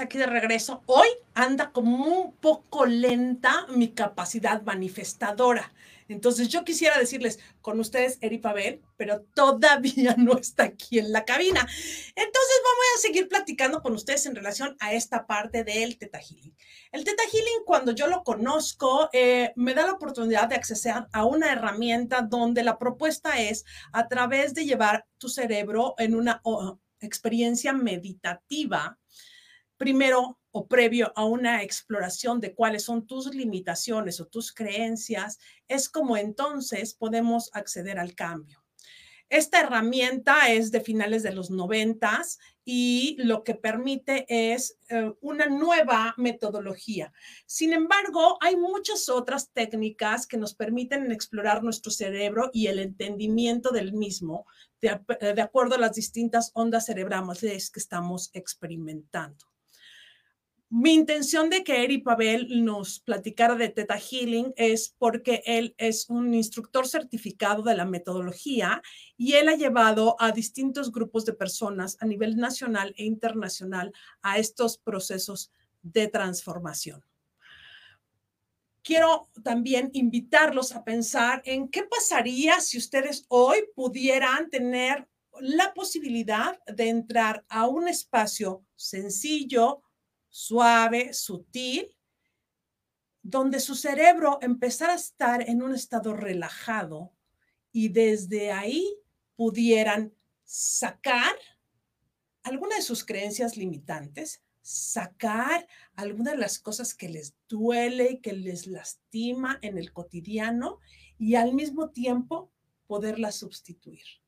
Aquí de regreso. Hoy anda como un poco lenta mi capacidad manifestadora. Entonces yo quisiera decirles con ustedes Eri Pavel, pero todavía no está aquí en la cabina. Entonces vamos a seguir platicando con ustedes en relación a esta parte del Teta Healing. El Teta Healing, cuando yo lo conozco, eh, me da la oportunidad de acceder a una herramienta donde la propuesta es a través de llevar tu cerebro en una experiencia meditativa, primero o previo a una exploración de cuáles son tus limitaciones o tus creencias, es como entonces podemos acceder al cambio. Esta herramienta es de finales de los noventas y lo que permite es eh, una nueva metodología. Sin embargo, hay muchas otras técnicas que nos permiten explorar nuestro cerebro y el entendimiento del mismo de, de acuerdo a las distintas ondas cerebrales que estamos experimentando. Mi intención de que Eri Pavel nos platicara de Teta Healing es porque él es un instructor certificado de la metodología y él ha llevado a distintos grupos de personas a nivel nacional e internacional a estos procesos de transformación. Quiero también invitarlos a pensar en qué pasaría si ustedes hoy pudieran tener la posibilidad de entrar a un espacio sencillo, suave, sutil, donde su cerebro empezara a estar en un estado relajado y desde ahí pudieran sacar alguna de sus creencias limitantes, sacar alguna de las cosas que les duele y que les lastima en el cotidiano y al mismo tiempo poderlas sustituir.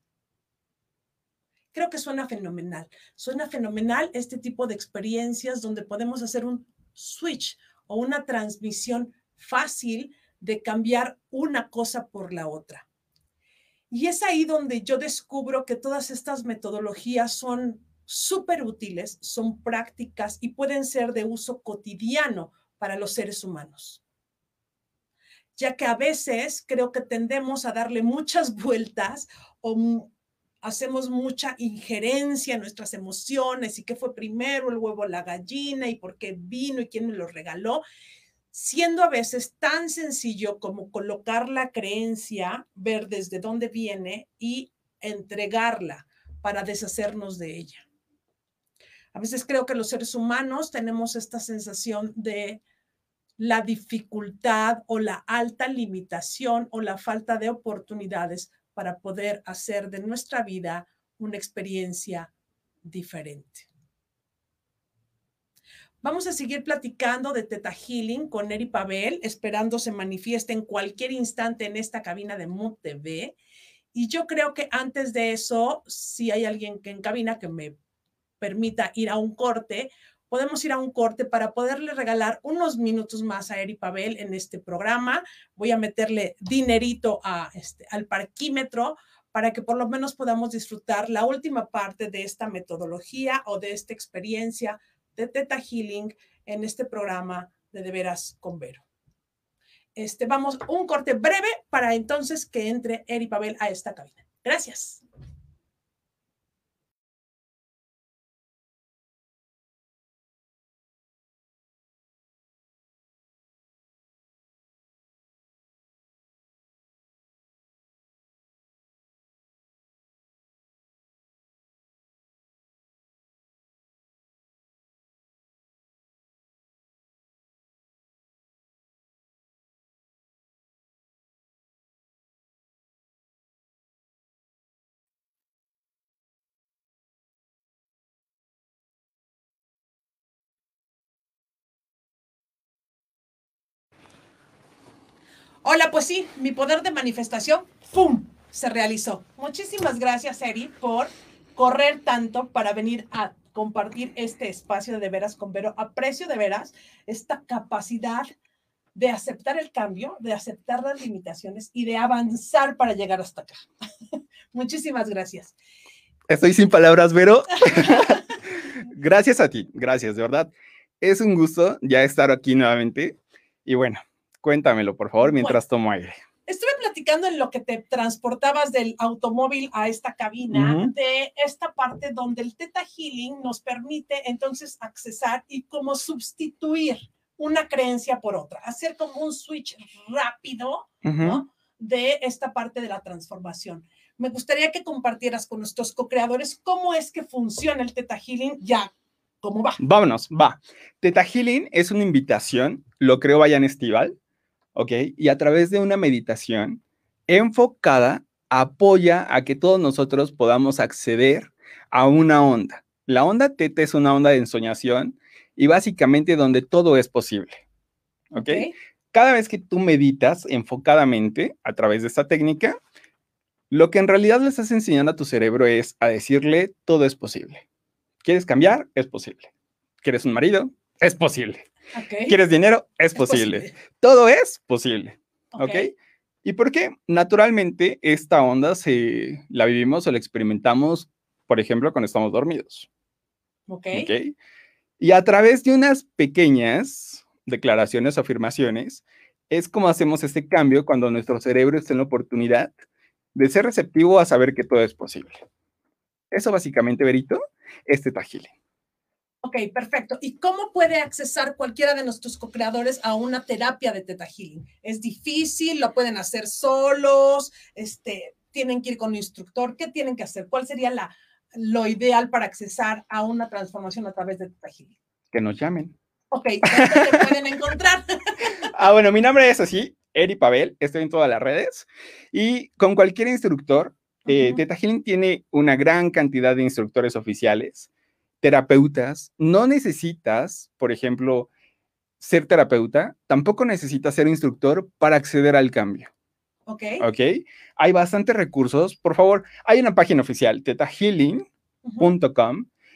Creo que suena fenomenal. Suena fenomenal este tipo de experiencias donde podemos hacer un switch o una transmisión fácil de cambiar una cosa por la otra. Y es ahí donde yo descubro que todas estas metodologías son súper útiles, son prácticas y pueden ser de uso cotidiano para los seres humanos. Ya que a veces creo que tendemos a darle muchas vueltas o hacemos mucha injerencia en nuestras emociones y qué fue primero el huevo la gallina y por qué vino y quién me lo regaló siendo a veces tan sencillo como colocar la creencia, ver desde dónde viene y entregarla para deshacernos de ella. A veces creo que los seres humanos tenemos esta sensación de la dificultad o la alta limitación o la falta de oportunidades para poder hacer de nuestra vida una experiencia diferente. Vamos a seguir platicando de Teta Healing con Eri Pavel, esperando se manifieste en cualquier instante en esta cabina de Mood TV. Y yo creo que antes de eso, si hay alguien que en cabina que me permita ir a un corte, podemos ir a un corte para poderle regalar unos minutos más a Eri Pavel en este programa. Voy a meterle dinerito a este, al parquímetro para que por lo menos podamos disfrutar la última parte de esta metodología o de esta experiencia de Teta Healing en este programa de De Veras con Vero. Este, vamos, un corte breve para entonces que entre Eri Pavel a esta cabina. Gracias. Hola, pues sí, mi poder de manifestación, ¡pum!, se realizó. Muchísimas gracias, Eri, por correr tanto para venir a compartir este espacio de, veras con Vero. Aprecio de veras esta capacidad de aceptar el cambio, de aceptar las limitaciones y de avanzar para llegar hasta acá. Muchísimas gracias. Estoy sin palabras, Vero. gracias a ti, gracias, de verdad. Es un gusto ya estar aquí nuevamente. Y bueno, Cuéntamelo, por favor, mientras tomo aire. Estuve platicando en lo que te transportabas del automóvil a esta cabina, de esta parte donde el Teta Healing nos permite entonces accesar y como sustituir una creencia por otra, hacer como un switch rápido, ¿no? De esta parte de la transformación. Me gustaría que compartieras con nuestros co-creadores cómo es que funciona el Teta Healing ya ¿Cómo va? Vámonos, va. Teta Healing es una invitación, lo creo Vayan Estival, ¿ok? Y a través de una meditación enfocada, apoya a que todos nosotros podamos acceder a una onda. La onda teta es una onda de ensoñación y básicamente donde todo es posible, ¿ok? Cada vez que tú meditas enfocadamente a través de esta técnica, lo que en realidad le estás enseñando a tu cerebro es a decirle todo es posible. ¿Quieres cambiar? Es posible. ¿Quieres un marido? Es posible. ¿Quieres dinero? Es, posible. Todo es posible. ¿Ok? ¿Y por qué? Naturalmente, esta onda se la vivimos o la experimentamos, por ejemplo, cuando estamos dormidos. Ok. Y a través de unas pequeñas declaraciones o afirmaciones, es como hacemos este cambio cuando nuestro cerebro está en la oportunidad de ser receptivo a saber que todo es posible. Eso básicamente, Berito, es Teta Ok, perfecto. ¿Y cómo puede accesar cualquiera de nuestros co-creadores a una terapia de Teta Healing? ¿Es difícil? ¿Lo pueden hacer solos? Este, ¿Tienen que ir con un instructor? ¿Qué tienen que hacer? ¿Cuál sería la, lo ideal para accesar a una transformación a través de Teta Healing? Que nos llamen. Ok, ¿dónde te pueden encontrar? ah, bueno, mi nombre es así, Eri Pavel, estoy en todas las redes y con cualquier instructor, eh, Teta Healing tiene una gran cantidad de instructores oficiales terapeutas, no necesitas, por ejemplo, ser terapeuta, tampoco necesitas ser instructor para acceder al cambio. Ok. Ok. Hay bastantes recursos. Por favor, hay una página oficial, Teta Healing,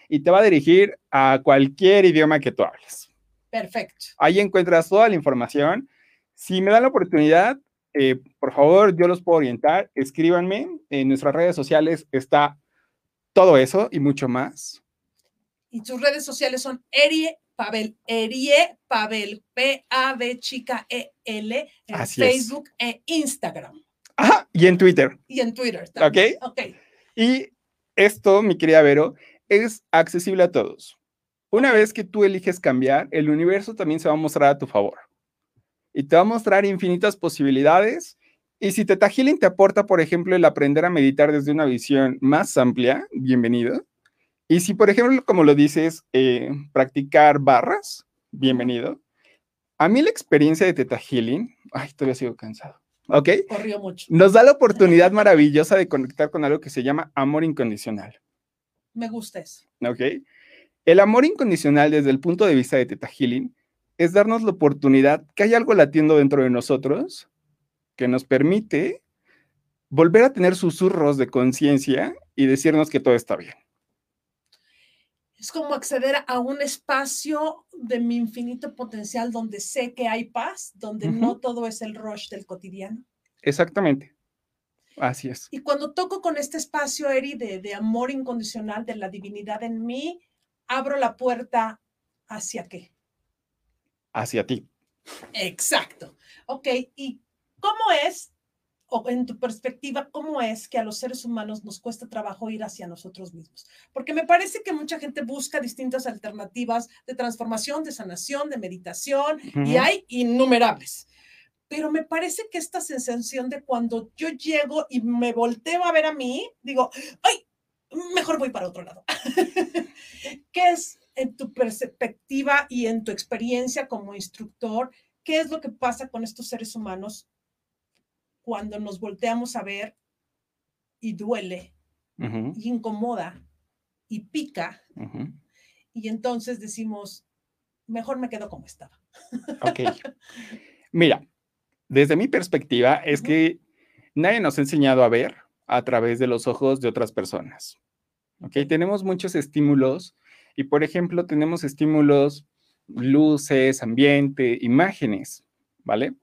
y te va a dirigir a cualquier idioma que tú hables. Perfecto. Ahí encuentras toda la información. Si me dan la oportunidad, eh, por favor, yo los puedo orientar. Escríbanme. En nuestras redes sociales está todo eso y mucho más. Y tus redes sociales son Erie Pavel, Erie Pavel, P-A-B chica E-L, en Facebook e Instagram. Ajá, y en Twitter. Y en Twitter también. Ok. Ok. Y esto, mi querida Vero, es accesible a todos. Una vez que tú eliges cambiar, el universo también se va a mostrar a tu favor. Y te va a mostrar infinitas posibilidades. Y si Teta Healing te aporta, por ejemplo, el aprender a meditar desde una visión más amplia, bienvenido. Y si, por ejemplo, como lo dices, eh, practicar barras, bienvenido. A mí la experiencia de Teta Healing, ay, todavía sigo cansado. ¿Ok? Corrió mucho. Nos da la oportunidad maravillosa de conectar con algo que se llama amor incondicional. Me gusta eso. ¿Ok? El amor incondicional desde el punto de vista de Teta Healing es darnos la oportunidad que hay algo latiendo dentro de nosotros que nos permite volver a tener susurros de conciencia y decirnos que todo está bien. Es como acceder a un espacio de mi infinito potencial donde sé que hay paz, donde no todo es el rush del cotidiano. Exactamente. Así es. Y cuando toco con este espacio, Eri, de, de amor incondicional, de la divinidad en mí, abro la puerta hacia qué? Hacia ti. Exacto. Ok, ¿y cómo es, o en tu perspectiva, cómo es que a los seres humanos nos cuesta trabajo ir hacia nosotros mismos? Porque me parece que mucha gente busca distintas alternativas de transformación, de sanación, de meditación, y hay innumerables pero me parece que esta sensación de cuando yo llego y me volteo a ver a mí, digo, ay, mejor voy para otro lado. ¿Qué es en tu perspectiva y en tu experiencia como instructor? ¿Qué es lo que pasa con estos seres humanos cuando nos volteamos a ver y duele, y incomoda, y pica? Y entonces decimos, mejor me quedo como estaba. Ok. Mira, desde mi perspectiva es que nadie nos ha enseñado a ver a través de los ojos de otras personas. ¿Ok? Tenemos muchos estímulos y, por ejemplo, tenemos estímulos, luces, ambiente, imágenes, ¿vale?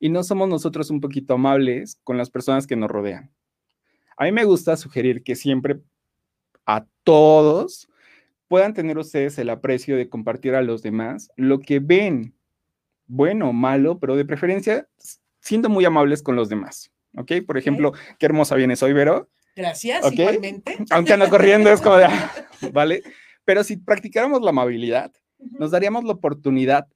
Y no somos nosotros un poquito amables con las personas que nos rodean. A mí me gusta sugerir que siempre a todos puedan tener ustedes el aprecio de compartir a los demás lo que ven bueno o malo, pero de preferencia siendo muy amables con los demás. ¿Ok? Por ejemplo, qué hermosa vienes hoy, Vero. Gracias, igualmente. Aunque ando corriendo, es como de, ah, ¿vale? Pero si practicáramos la amabilidad, nos daríamos la oportunidad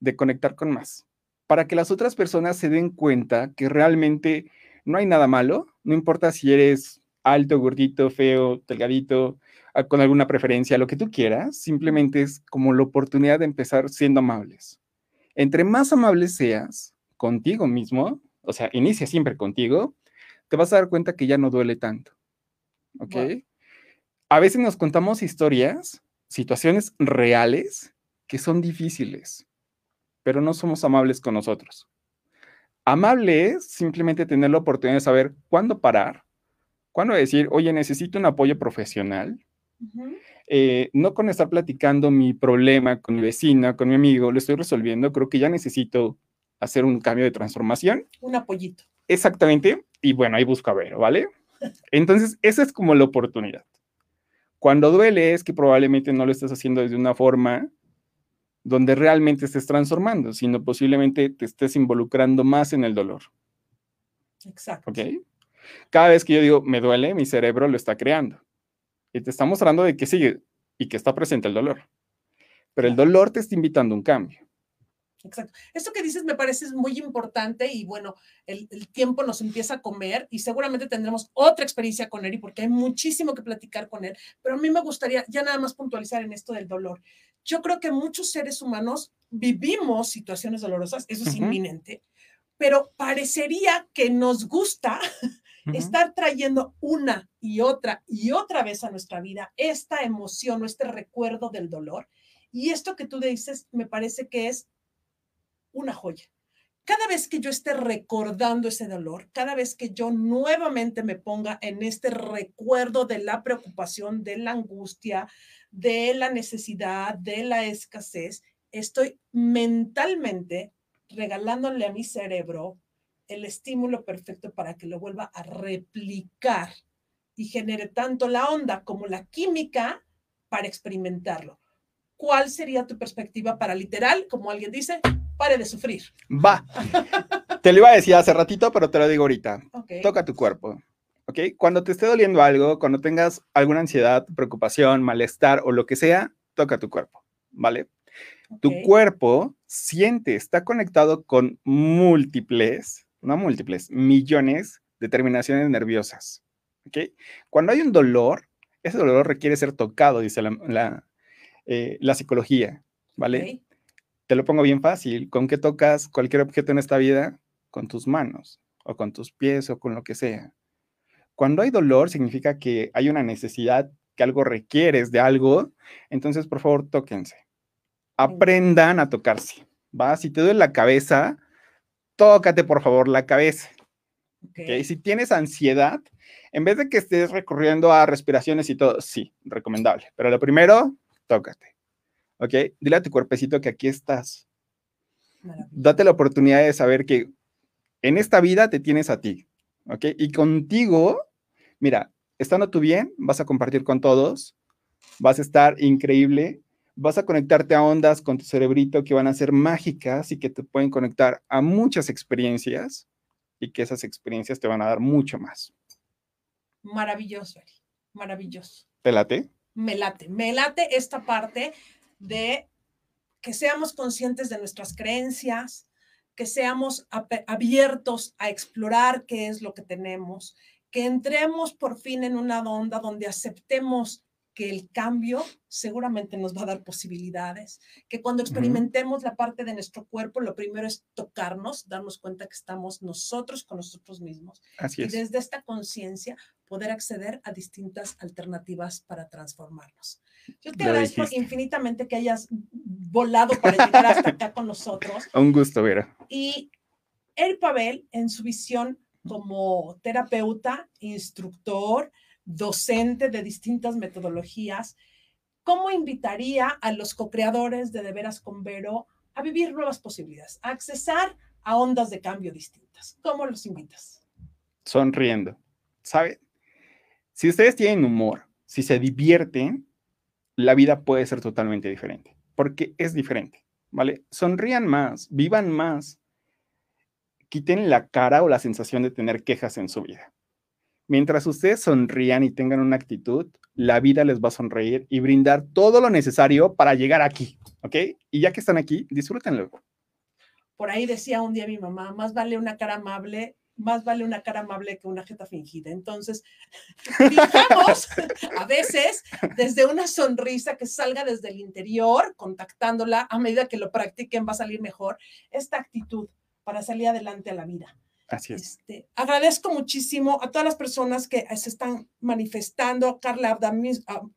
de conectar con más, para que las otras personas se den cuenta que realmente no hay nada malo, no importa si eres alto, gordito, feo, delgadito, ah, con alguna preferencia, lo que tú quieras, simplemente es como la oportunidad de empezar siendo amables. Entre más amable seas contigo mismo, o sea, inicia siempre contigo, te vas a dar cuenta que ya no duele tanto. ¿Ok? A veces nos contamos historias, situaciones reales que son difíciles, pero no somos amables con nosotros. Amable es simplemente tener la oportunidad de saber cuándo parar, cuándo decir, oye, necesito un apoyo profesional, eh, no con estar platicando mi problema con mi vecina, con mi amigo, lo estoy resolviendo, creo que ya necesito hacer un cambio de transformación. Un apoyito. Exactamente, y bueno, ahí busco a ver, ¿vale? Entonces, esa es como la oportunidad. Cuando duele es que probablemente no lo estás haciendo desde una forma donde realmente estés transformando, sino posiblemente te estés involucrando más en el dolor. Exacto. ¿Ok? Cada vez que yo digo, me duele, mi cerebro lo está creando y te está mostrando de que sigue y que está presente el dolor. Pero el dolor te está invitando a un cambio. Exacto. Esto que dices me parece muy importante y bueno, el, tiempo nos empieza a comer y seguramente tendremos otra experiencia con él porque hay muchísimo que platicar con él, pero a mí me gustaría ya nada más puntualizar en esto del dolor. Yo creo que muchos seres humanos vivimos situaciones dolorosas, eso es inminente, pero parecería que nos gusta estar trayendo una y otra y otra vez a nuestra vida esta emoción o este recuerdo del dolor. Y esto que tú dices me parece que es una joya. cada vez que yo esté recordando ese dolor, cada vez que yo nuevamente me ponga en este recuerdo de la preocupación, de la angustia, de la necesidad, de la escasez, estoy mentalmente regalándole a mi cerebro el estímulo perfecto para que lo vuelva a replicar y genere tanto la onda como la química para experimentarlo. ¿Cuál sería tu perspectiva para literal, como alguien dice, pare de sufrir? Va. Te lo iba a decir hace ratito, pero te lo digo ahorita. Toca tu cuerpo. ¿Ok? Cuando te esté doliendo algo, cuando tengas alguna ansiedad, preocupación, malestar o lo que sea, toca tu cuerpo. ¿Vale? Tu cuerpo siente, está conectado con múltiples, no múltiples, millones de terminaciones nerviosas. ¿Ok? Cuando hay un dolor, ese dolor requiere ser tocado, dice la, eh, psicología. ¿Vale? Te lo pongo bien fácil. ¿Con qué tocas cualquier objeto en esta vida? Con tus manos, o con tus pies, o con lo que sea. Cuando hay dolor, significa que hay una necesidad, que algo requieres de algo. Entonces, por favor, tóquense aprendan a tocarse, ¿va? Si te duele la cabeza, tócate por favor la cabeza. Okay. Si tienes ansiedad, en vez de que estés recurriendo a respiraciones y todo, sí, recomendable. Pero lo primero, tócate. ¿Ok? Dile a tu cuerpecito que aquí estás. Date la oportunidad de saber que en esta vida te tienes a ti. ¿Ok? Y contigo, mira, estando tú bien, vas a compartir con todos, vas a estar increíble vas a conectarte a ondas con tu cerebrito que van a ser mágicas y que te pueden conectar a muchas experiencias y que esas experiencias te van a dar mucho más. Maravilloso, Eri. Maravilloso. ¿Te late? Me late. Me late esta parte de que seamos conscientes de nuestras creencias, que seamos abiertos a explorar qué es lo que tenemos, que entremos por fin en una onda donde aceptemos que el cambio seguramente nos va a dar posibilidades, que cuando experimentemos la parte de nuestro cuerpo, lo primero es tocarnos, darnos cuenta que estamos nosotros con nosotros mismos. Así y desde esta conciencia poder acceder a distintas alternativas para transformarnos. Yo te agradezco infinitamente que hayas volado para llegar hasta acá con nosotros. Un gusto, Vera. Y el Pavel, en su visión como terapeuta, instructor, docente de distintas metodologías, ¿cómo invitaría a los co-creadores de De Veras con Vero a vivir nuevas posibilidades, a accesar a ondas de cambio distintas? ¿Cómo los invitas? Sonriendo. ¿Sabe? Si ustedes tienen humor, si se divierten, la vida puede ser totalmente diferente, porque es diferente, ¿vale? Sonrían más, vivan más, quiten la cara o la sensación de tener quejas en su vida. Mientras ustedes sonrían y tengan una actitud, la vida les va a sonreír y brindar todo lo necesario para llegar aquí, ¿ok? Y ya que están aquí, disfrútenlo. Por ahí decía un día mi mamá, más vale una cara amable, más vale una cara amable que una jeta fingida. Entonces, fijamos a veces desde una sonrisa que salga desde el interior, contactándola, a medida que lo practiquen va a salir mejor, esta actitud para salir adelante a la vida. Así es. Este, agradezco muchísimo a todas las personas que se están manifestando, Carla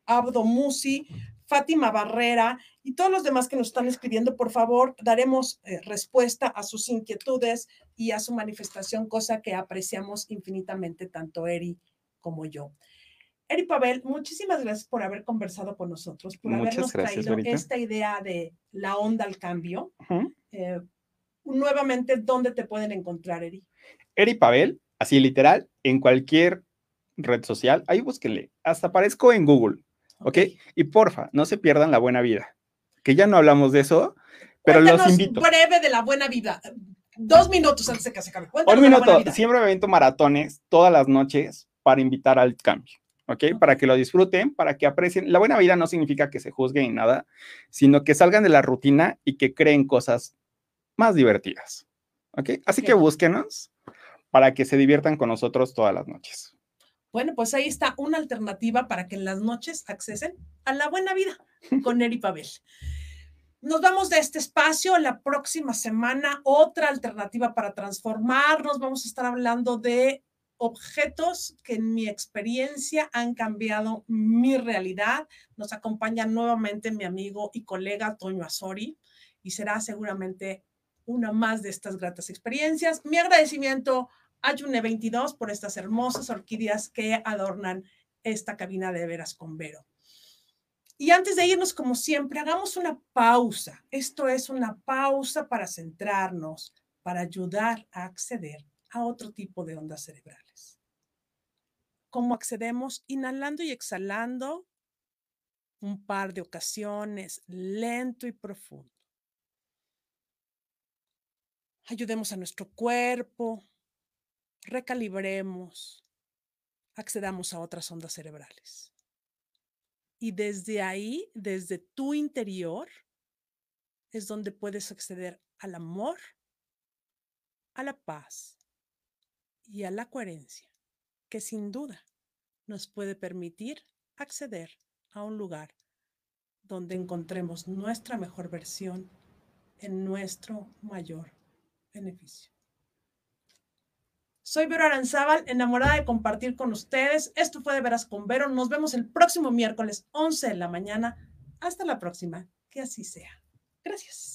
Abdomusi, Fátima Barrera y todos los demás que nos están escribiendo. Por favor, daremos eh, respuesta a sus inquietudes y a su manifestación, cosa que apreciamos infinitamente tanto Eri como yo. Eri Pavel, muchísimas gracias por haber conversado con nosotros, por habernos traído esta idea de la onda al cambio. Eh, nuevamente, ¿dónde te pueden encontrar, Eri? Eri Pavel, así literal, en cualquier red social, ahí búsquenle, hasta aparezco en Google, ¿ok? Y porfa, no se pierdan la buena vida, que ya no hablamos de eso, pero los invito. breve de la buena vida, dos minutos antes de que se acabe. Un minuto, siempre me avento maratones todas las noches para invitar al cambio. ¿ok? Para que lo disfruten, para que aprecien. La buena vida no significa que se juzguen ni nada, sino que salgan de la rutina y que creen cosas más divertidas, ¿ok? Así que búsquenos para que se diviertan con nosotros todas las noches. Bueno, pues ahí está una alternativa para que en las noches accesen a la buena vida con Eri Pavel. Nos vamos de este espacio la próxima semana, otra alternativa para transformarnos. Vamos a estar hablando de objetos que en mi experiencia han cambiado mi realidad. Nos acompaña nuevamente mi amigo y colega Toño Azori y será seguramente una más de estas gratas experiencias. Mi agradecimiento a June 22 por estas hermosas orquídeas que adornan esta cabina de veras con Vero. Y antes de irnos, como siempre, hagamos una pausa. Esto es una pausa para centrarnos, para ayudar a acceder a otro tipo de ondas cerebrales. ¿Cómo accedemos? Inhalando y exhalando un par de ocasiones, lento y profundo. Ayudemos a nuestro cuerpo, recalibremos, accedamos a otras ondas cerebrales. Y desde ahí, desde tu interior, es donde puedes acceder al amor, a la paz y a la coherencia, que sin duda nos puede permitir acceder a un lugar donde encontremos nuestra mejor versión en nuestro mayor beneficio. Soy Vero Aranzábal, enamorada de compartir con ustedes. Esto fue de Veras con Vero. Nos vemos el próximo miércoles, 11 de la mañana. Hasta la próxima. Que así sea. Gracias.